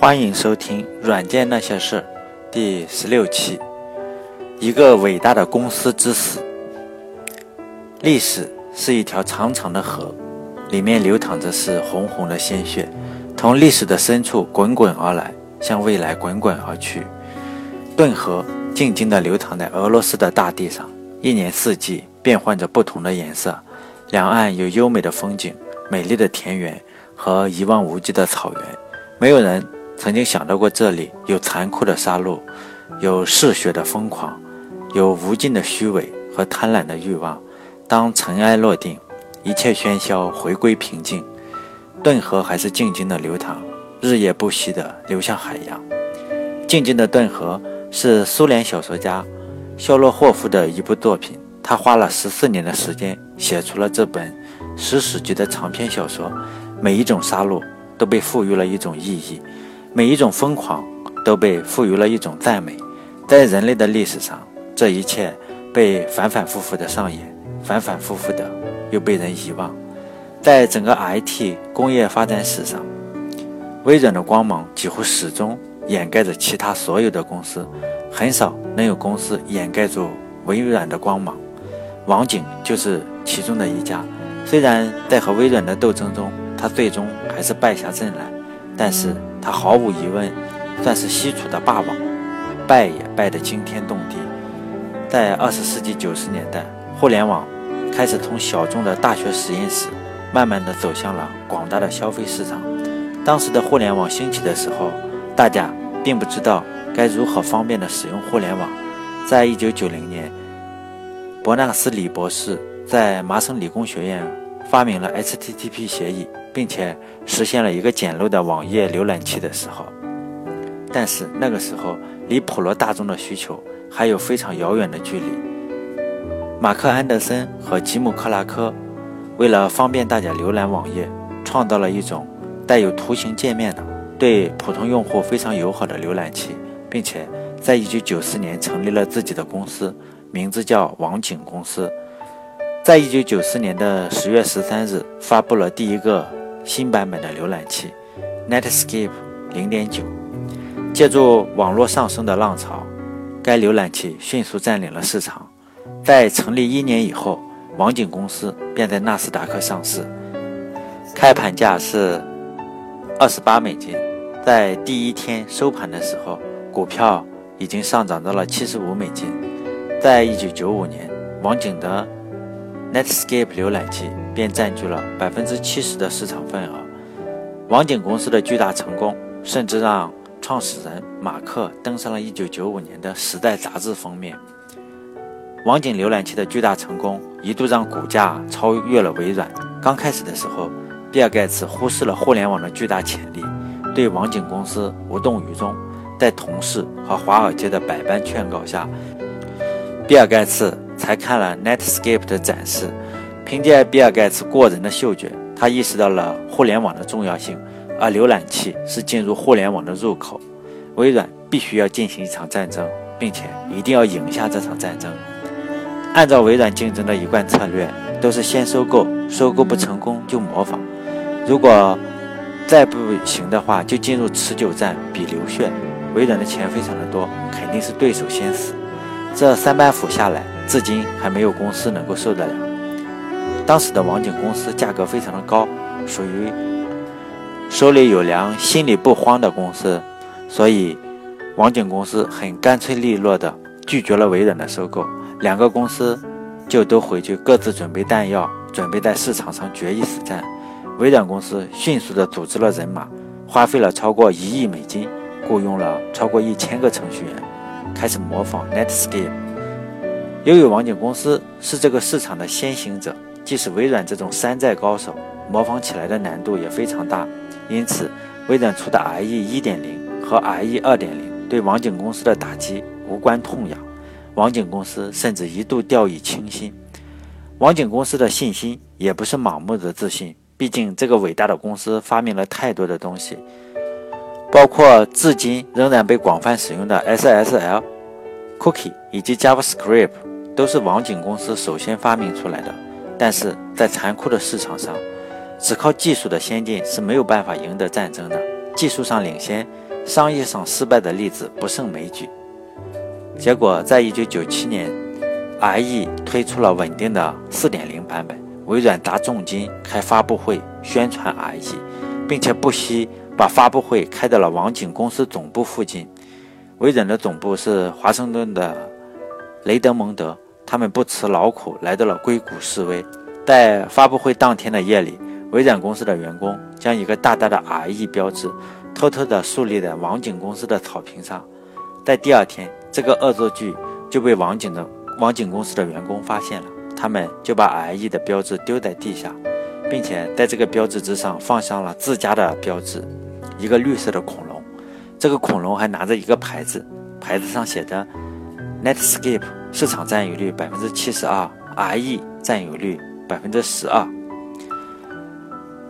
欢迎收听《软件那些事》第十六期。一个伟大的公司之死。历史是一条长长的河，里面流淌着是红红的鲜血，从历史的深处滚滚而来，向未来滚滚而去。顿河静静地流淌在俄罗斯的大地上，一年四季变换着不同的颜色。两岸有优美的风景、美丽的田园和一望无际的草原。没有人。曾经想到过，这里有残酷的杀戮，有嗜血的疯狂，有无尽的虚伪和贪婪的欲望。当尘埃落定，一切喧嚣回归平静，顿河还是静静的流淌，日夜不息地流向海洋。静静的顿河是苏联小说家肖洛霍夫的一部作品，他花了十四年的时间写出了这本史诗级的长篇小说。每一种杀戮都被赋予了一种意义。每一种疯狂都被赋予了一种赞美，在人类的历史上，这一切被反反复复的上演，反反复复的又被人遗忘。在整个 IT 工业发展史上，微软的光芒几乎始终掩盖着其他所有的公司，很少能有公司掩盖住微软的光芒。网景就是其中的一家，虽然在和微软的斗争中，他最终还是败下阵来，但是。他毫无疑问算是西楚的霸王，败也败得惊天动地。在二十世纪九十年代，互联网开始从小众的大学实验室，慢慢的走向了广大的消费市场。当时的互联网兴起的时候，大家并不知道该如何方便的使用互联网。在一九九零年，伯纳斯李博士在麻省理工学院发明了 HTTP 协议。并且实现了一个简陋的网页浏览器的时候，但是那个时候离普罗大众的需求还有非常遥远的距离。马克·安德森和吉姆·克拉克为了方便大家浏览网页，创造了一种带有图形界面的、对普通用户非常友好的浏览器，并且在1994年成立了自己的公司，名字叫网景公司。在1994年的10月13日，发布了第一个。新版本的浏览器 Netscape 0.9，借助网络上升的浪潮，该浏览器迅速占领了市场。在成立一年以后，网景公司便在纳斯达克上市，开盘价是二十八美金。在第一天收盘的时候，股票已经上涨到了七十五美金。在一九九五年，网景的 Netscape 浏览器。便占据了百分之七十的市场份额。网景公司的巨大成功，甚至让创始人马克登上了一九九五年的《时代》杂志封面。网景浏览器的巨大成功，一度让股价超越了微软。刚开始的时候，比尔盖茨忽视了互联网的巨大潜力，对网景公司无动于衷。在同事和华尔街的百般劝告下，比尔盖茨才看了 Netscape 的展示。凭借比尔盖茨过人的嗅觉，他意识到了互联网的重要性，而浏览器是进入互联网的入口。微软必须要进行一场战争，并且一定要赢下这场战争。按照微软竞争的一贯策略，都是先收购，收购不成功就模仿，如果再不行的话，就进入持久战，比流血。微软的钱非常的多，肯定是对手先死。这三板斧下来，至今还没有公司能够受得了。当时的网景公司价格非常的高，属于手里有粮、心里不慌的公司，所以网景公司很干脆利落的拒绝了微软的收购，两个公司就都回去各自准备弹药，准备在市场上决一死战。微软公司迅速的组织了人马，花费了超过一亿美金，雇佣了超过一千个程序员，开始模仿 Netscape。由于网景公司是这个市场的先行者。即使微软这种山寨高手，模仿起来的难度也非常大。因此，微软出的 IE 1.0和 IE 2.0对网景公司的打击无关痛痒。网景公司甚至一度掉以轻心。网景公司的信心也不是盲目的自信，毕竟这个伟大的公司发明了太多的东西，包括至今仍然被广泛使用的 SSL、Cookie 以及 JavaScript，都是网景公司首先发明出来的。但是在残酷的市场上，只靠技术的先进是没有办法赢得战争的。技术上领先，商业上失败的例子不胜枚举。结果，在一九九七年，IE 推出了稳定的四点零版本，微软砸重金开发布会宣传 IE，并且不惜把发布会开到了网景公司总部附近。微软的总部是华盛顿的雷德蒙德，他们不辞劳苦来到了硅谷示威。在发布会当天的夜里，微软公司的员工将一个大大的 IE 标志偷偷地树立在网景公司的草坪上。在第二天，这个恶作剧就被网景的网景公司的员工发现了，他们就把 IE 的标志丢在地下，并且在这个标志之上放上了自家的标志，一个绿色的恐龙。这个恐龙还拿着一个牌子，牌子上写着 “Netscape 市场占有率百分之七十二，IE 占有率”。百分之十二。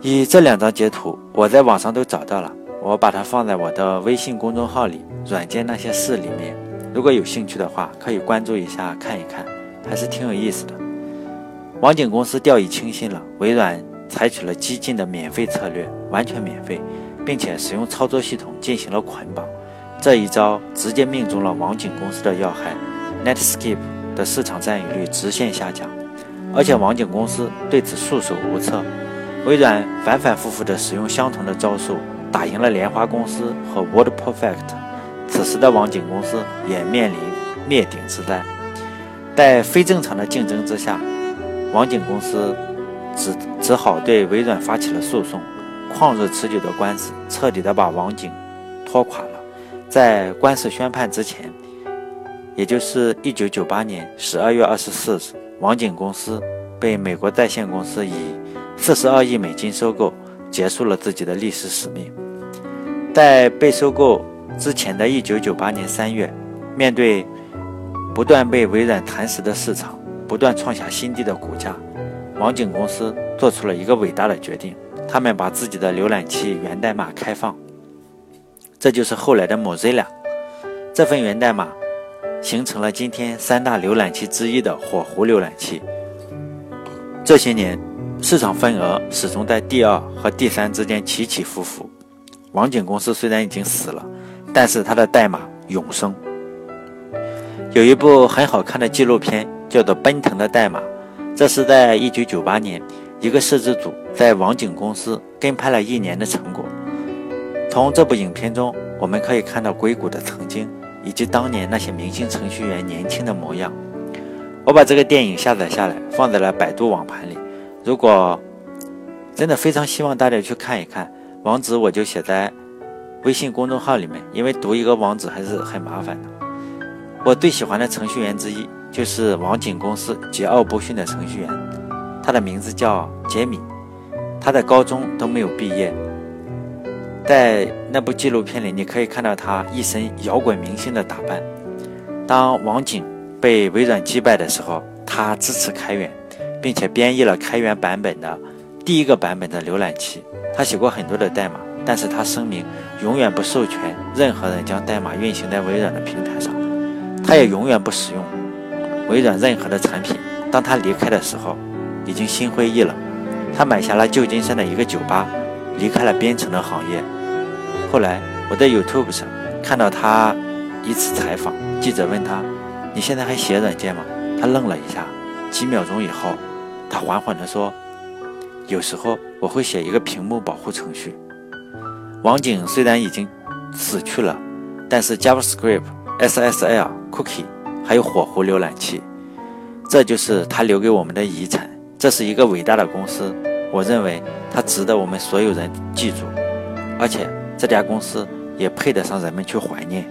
以这两张截图，我在网上都找到了，我把它放在我的微信公众号里“软件那些事”里面。如果有兴趣的话，可以关注一下看一看，还是挺有意思的。网景公司掉以轻心了，微软采取了激进的免费策略，完全免费，并且使用操作系统进行了捆绑。这一招直接命中了网景公司的要害，Netscape 的市场占有率直线下降。而且网景公司对此束手无策，微软反反复复地使用相同的招数，打赢了莲花公司和 WordPerfect。此时的网景公司也面临灭顶之灾，在非正常的竞争之下，网景公司只只好对微软发起了诉讼。旷日持久的官司彻底地把网景拖垮了。在官司宣判之前，也就是1998年12月24日。网景公司被美国在线公司以四十二亿美金收购，结束了自己的历史使命。在被收购之前的一九九八年三月，面对不断被微软蚕食的市场，不断创下新低的股价，网景公司做出了一个伟大的决定：他们把自己的浏览器源代码开放，这就是后来的 Mozilla。这份源代码。形成了今天三大浏览器之一的火狐浏览器。这些年，市场份额始终在第二和第三之间起起伏伏。网景公司虽然已经死了，但是它的代码永生。有一部很好看的纪录片，叫做《奔腾的代码》。这是在1998年，一个摄制组在网景公司跟拍了一年的成果。从这部影片中，我们可以看到硅谷的曾经。以及当年那些明星程序员年轻的模样，我把这个电影下载下来，放在了百度网盘里。如果真的非常希望大家去看一看，网址我就写在微信公众号里面，因为读一个网址还是很麻烦的。我最喜欢的程序员之一就是网景公司桀骜不驯的程序员，他的名字叫杰米，他在高中都没有毕业。在那部纪录片里，你可以看到他一身摇滚明星的打扮。当网景被微软击败的时候，他支持开源，并且编译了开源版本的第一个版本的浏览器。他写过很多的代码，但是他声明永远不授权任何人将代码运行在微软的平台上。他也永远不使用微软任何的产品。当他离开的时候，已经心灰意冷。他买下了旧金山的一个酒吧，离开了编程的行业。后来我在 YouTube 上看到他一次采访，记者问他：“你现在还写软件吗？”他愣了一下，几秒钟以后，他缓缓地说：“有时候我会写一个屏幕保护程序。”网景虽然已经死去了，但是 JavaScript、SSL、Cookie 还有火狐浏览器，这就是他留给我们的遗产。这是一个伟大的公司，我认为它值得我们所有人记住，而且。这家公司也配得上人们去怀念。